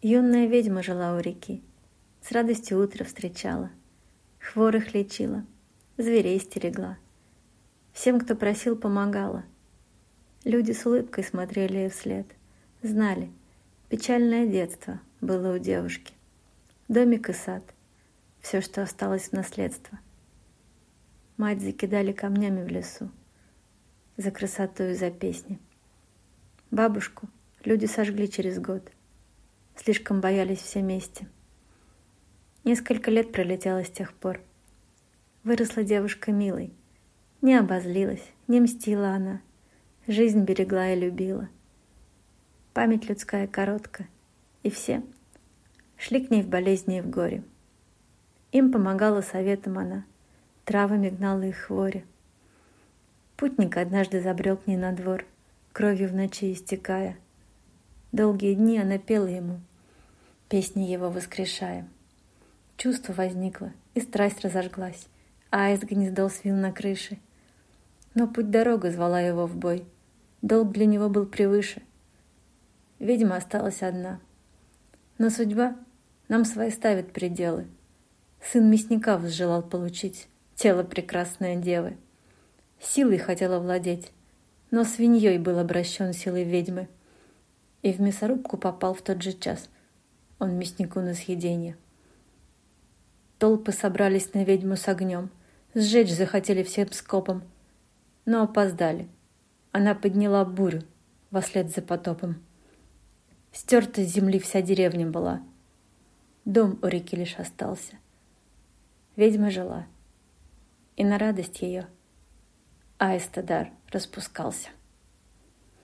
Юная ведьма жила у реки, С радостью утро встречала, Хворых лечила, зверей стерегла. Всем, кто просил, помогала. Люди с улыбкой смотрели ей вслед, Знали, печальное детство было у девушки. Домик и сад — все, что осталось в наследство. Мать закидали камнями в лесу За красоту и за песни. Бабушку люди сожгли через год — Слишком боялись все вместе. Несколько лет пролетело с тех пор. Выросла девушка милой. Не обозлилась, не мстила она. Жизнь берегла и любила. Память людская коротка, и все шли к ней в болезни и в горе. Им помогала советом она, травами гнала их хвори. Путник однажды забрел к ней на двор, кровью в ночи истекая. Долгие дни она пела ему, песни его воскрешая. Чувство возникло, и страсть разожглась. Аист гнездо свил на крыше. Но путь-дорога звала его в бой. Долг для него был превыше. Ведьма осталась одна. Но судьба нам свои ставит пределы. Сын мясника возжелал получить тело прекрасной девы. Силой хотела владеть, но свиньей был обращен силой ведьмы. И в мясорубку попал в тот же час — он мяснику на съедение. Толпы собрались на ведьму с огнем. Сжечь захотели всем скопом. Но опоздали. Она подняла бурю вслед за потопом. Стерта с земли вся деревня была. Дом у реки лишь остался. Ведьма жила. И на радость ее аистодар распускался.